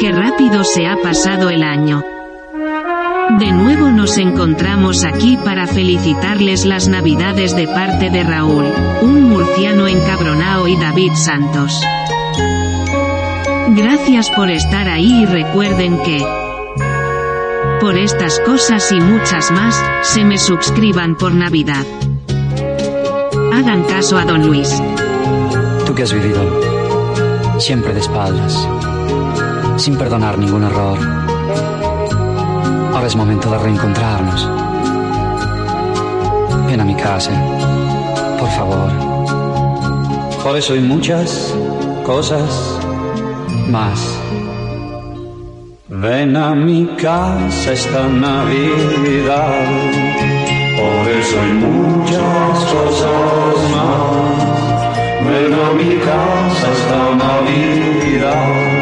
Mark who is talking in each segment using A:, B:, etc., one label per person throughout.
A: Qué rápido se ha pasado el año. De nuevo nos encontramos aquí para felicitarles las navidades de parte de Raúl, un murciano encabronao y David Santos. Gracias por estar ahí y recuerden que... Por estas cosas y muchas más, se me suscriban por Navidad. Hagan caso a don Luis.
B: Tú que has vivido siempre de espaldas, sin perdonar ningún error. Ahora es momento de reencontrarnos. Ven a mi casa, por favor. Por eso hay muchas cosas más. Ven a mi casa esta Navidad. Por eso hay muchas cosas más. Ven a mi casa esta Navidad.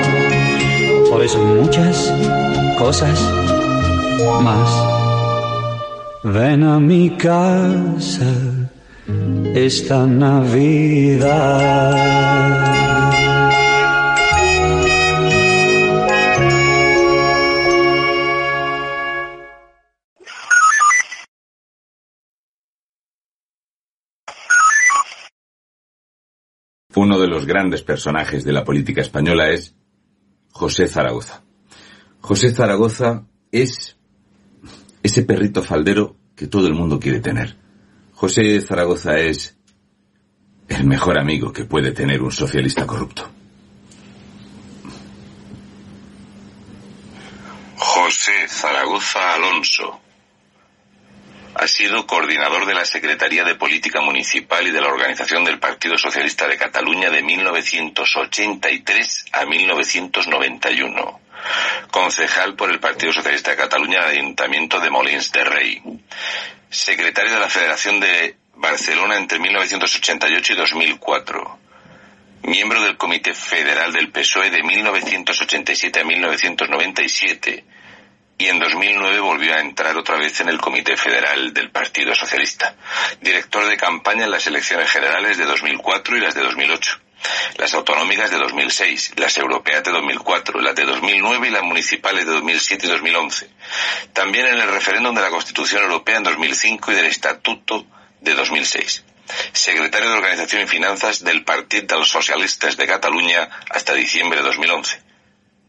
B: Hay muchas cosas más. Ven a mi casa esta Navidad.
C: Uno de los grandes personajes de la política española es José Zaragoza. José Zaragoza es ese perrito faldero que todo el mundo quiere tener. José Zaragoza es el mejor amigo que puede tener un socialista corrupto.
D: José Zaragoza Alonso. Ha sido coordinador de la Secretaría de Política Municipal y de la Organización del Partido Socialista de Cataluña de 1983 a 1991. Concejal por el Partido Socialista de Cataluña del Ayuntamiento de Molins de Rey. Secretario de la Federación de Barcelona entre 1988 y 2004 miembro del Comité Federal del PSOE de 1987 a 1997 y en 2009 volvió a entrar otra vez en el Comité Federal del Partido Socialista. Director de campaña en las elecciones generales de 2004 y las de 2008. Las autonómicas de 2006, las europeas de 2004, las de 2009 y las municipales de 2007 y 2011. También en el referéndum de la Constitución Europea en 2005 y del Estatuto de 2006 secretario de Organización y Finanzas del Partido de los Socialistas de Cataluña hasta diciembre de 2011,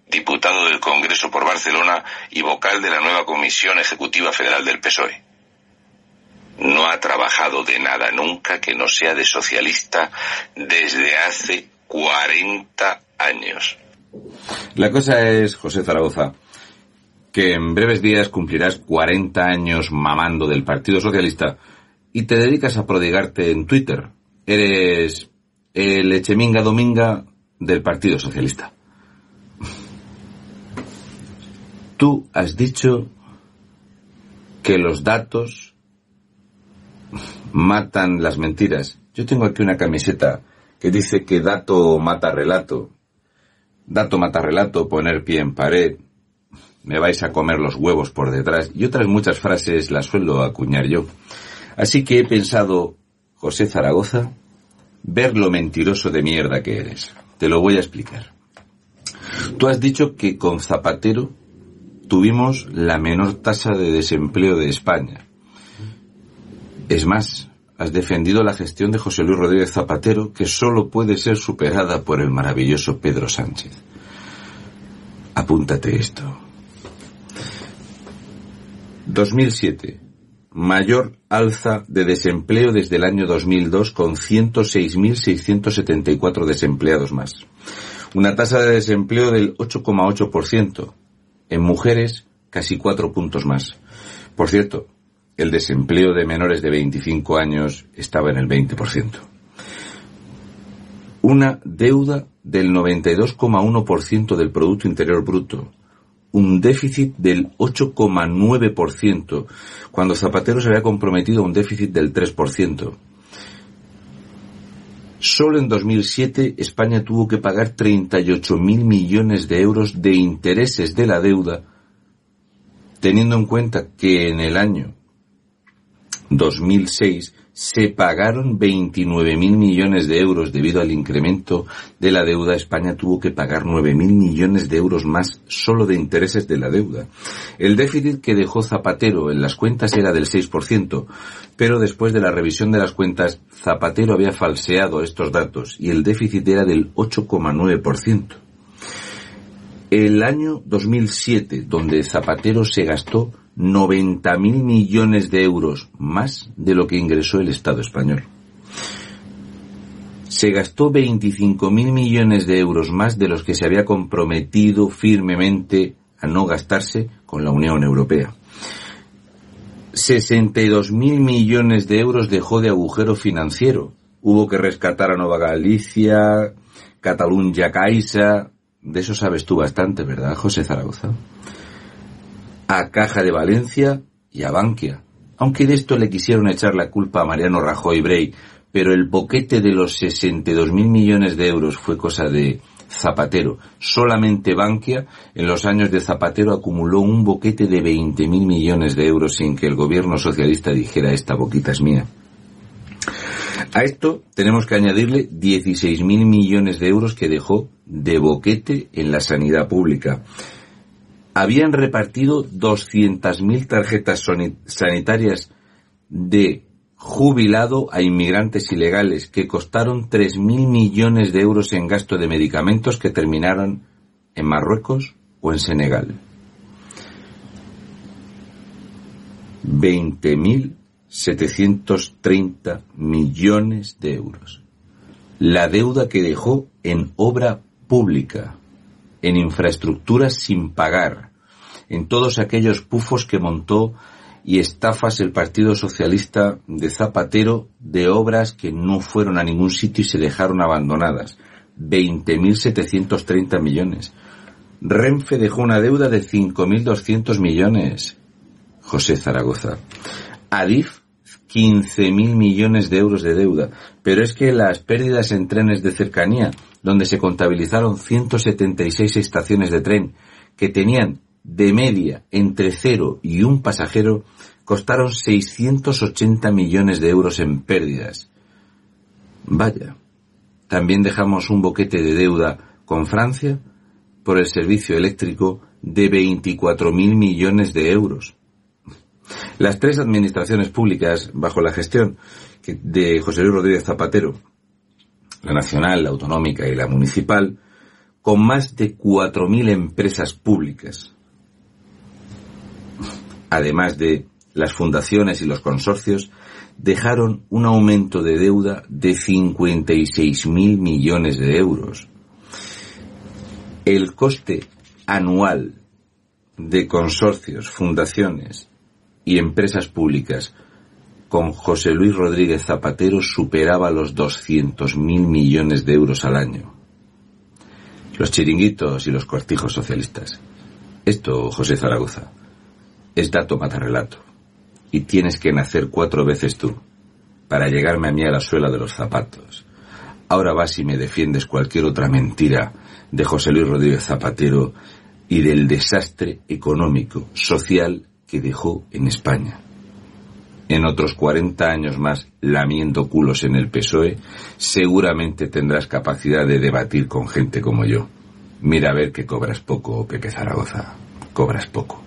D: diputado del Congreso por Barcelona y vocal de la nueva Comisión Ejecutiva Federal del PSOE. No ha trabajado de nada nunca que no sea de socialista desde hace 40 años.
C: La cosa es, José Zaragoza, que en breves días cumplirás 40 años mamando del Partido Socialista y te dedicas a prodigarte en Twitter. Eres el Echeminga Dominga del Partido Socialista. Tú has dicho que los datos matan las mentiras. Yo tengo aquí una camiseta que dice que dato mata relato. Dato mata relato, poner pie en pared, me vais a comer los huevos por detrás y otras muchas frases las suelo acuñar yo. Así que he pensado, José Zaragoza, ver lo mentiroso de mierda que eres. Te lo voy a explicar. Tú has dicho que con Zapatero tuvimos la menor tasa de desempleo de España. Es más, has defendido la gestión de José Luis Rodríguez Zapatero, que solo puede ser superada por el maravilloso Pedro Sánchez. Apúntate esto. 2007 mayor alza de desempleo desde el año 2002 con 106.674 desempleados más. Una tasa de desempleo del 8,8%. En mujeres, casi cuatro puntos más. Por cierto, el desempleo de menores de 25 años estaba en el 20%. Una deuda del 92,1% del Producto Interior Bruto. Un déficit del 8,9% cuando Zapatero se había comprometido a un déficit del 3%. Solo en 2007 España tuvo que pagar 38.000 millones de euros de intereses de la deuda, teniendo en cuenta que en el año 2006 se pagaron 29.000 millones de euros debido al incremento de la deuda. España tuvo que pagar 9.000 millones de euros más solo de intereses de la deuda. El déficit que dejó Zapatero en las cuentas era del 6%, pero después de la revisión de las cuentas, Zapatero había falseado estos datos y el déficit era del 8,9%. El año 2007, donde Zapatero se gastó 90.000 millones de euros más de lo que ingresó el Estado español. Se gastó 25.000 millones de euros más de los que se había comprometido firmemente a no gastarse con la Unión Europea. 62.000 millones de euros dejó de agujero financiero. Hubo que rescatar a Nova Galicia, Catalunya Caixa. De eso sabes tú bastante, ¿verdad, José Zaragoza? A Caja de Valencia y a Bankia. Aunque de esto le quisieron echar la culpa a Mariano Rajoy Brey, pero el boquete de los 62.000 millones de euros fue cosa de Zapatero. Solamente Bankia en los años de Zapatero acumuló un boquete de 20.000 millones de euros sin que el gobierno socialista dijera esta boquita es mía. A esto tenemos que añadirle 16.000 millones de euros que dejó de boquete en la sanidad pública habían repartido 200.000 tarjetas sanitarias de jubilado a inmigrantes ilegales que costaron 3.000 millones de euros en gasto de medicamentos que terminaron en Marruecos o en Senegal. 20.730 millones de euros. La deuda que dejó en obra pública, en infraestructuras sin pagar, en todos aquellos pufos que montó y estafas el Partido Socialista de Zapatero de obras que no fueron a ningún sitio y se dejaron abandonadas. 20.730 millones. Renfe dejó una deuda de 5.200 millones. José Zaragoza. Adif, 15.000 millones de euros de deuda. Pero es que las pérdidas en trenes de cercanía, donde se contabilizaron 176 estaciones de tren que tenían de media entre cero y un pasajero costaron 680 millones de euros en pérdidas. Vaya, también dejamos un boquete de deuda con Francia por el servicio eléctrico de 24.000 millones de euros. Las tres administraciones públicas bajo la gestión de José Luis Rodríguez Zapatero, la nacional, la autonómica y la municipal, con más de 4.000 empresas públicas, además de las fundaciones y los consorcios, dejaron un aumento de deuda de 56.000 millones de euros. El coste anual de consorcios, fundaciones y empresas públicas con José Luis Rodríguez Zapatero superaba los 200.000 millones de euros al año. Los chiringuitos y los cortijos socialistas. Esto, José Zaragoza, es dato mata relato. Y tienes que nacer cuatro veces tú, para llegarme a mí a la suela de los zapatos. Ahora vas y me defiendes cualquier otra mentira de José Luis Rodríguez Zapatero y del desastre económico, social que dejó en España. En otros 40 años más lamiendo culos en el PSOE, seguramente tendrás capacidad de debatir con gente como yo. Mira a ver que cobras poco, Pepe Zaragoza. Cobras poco.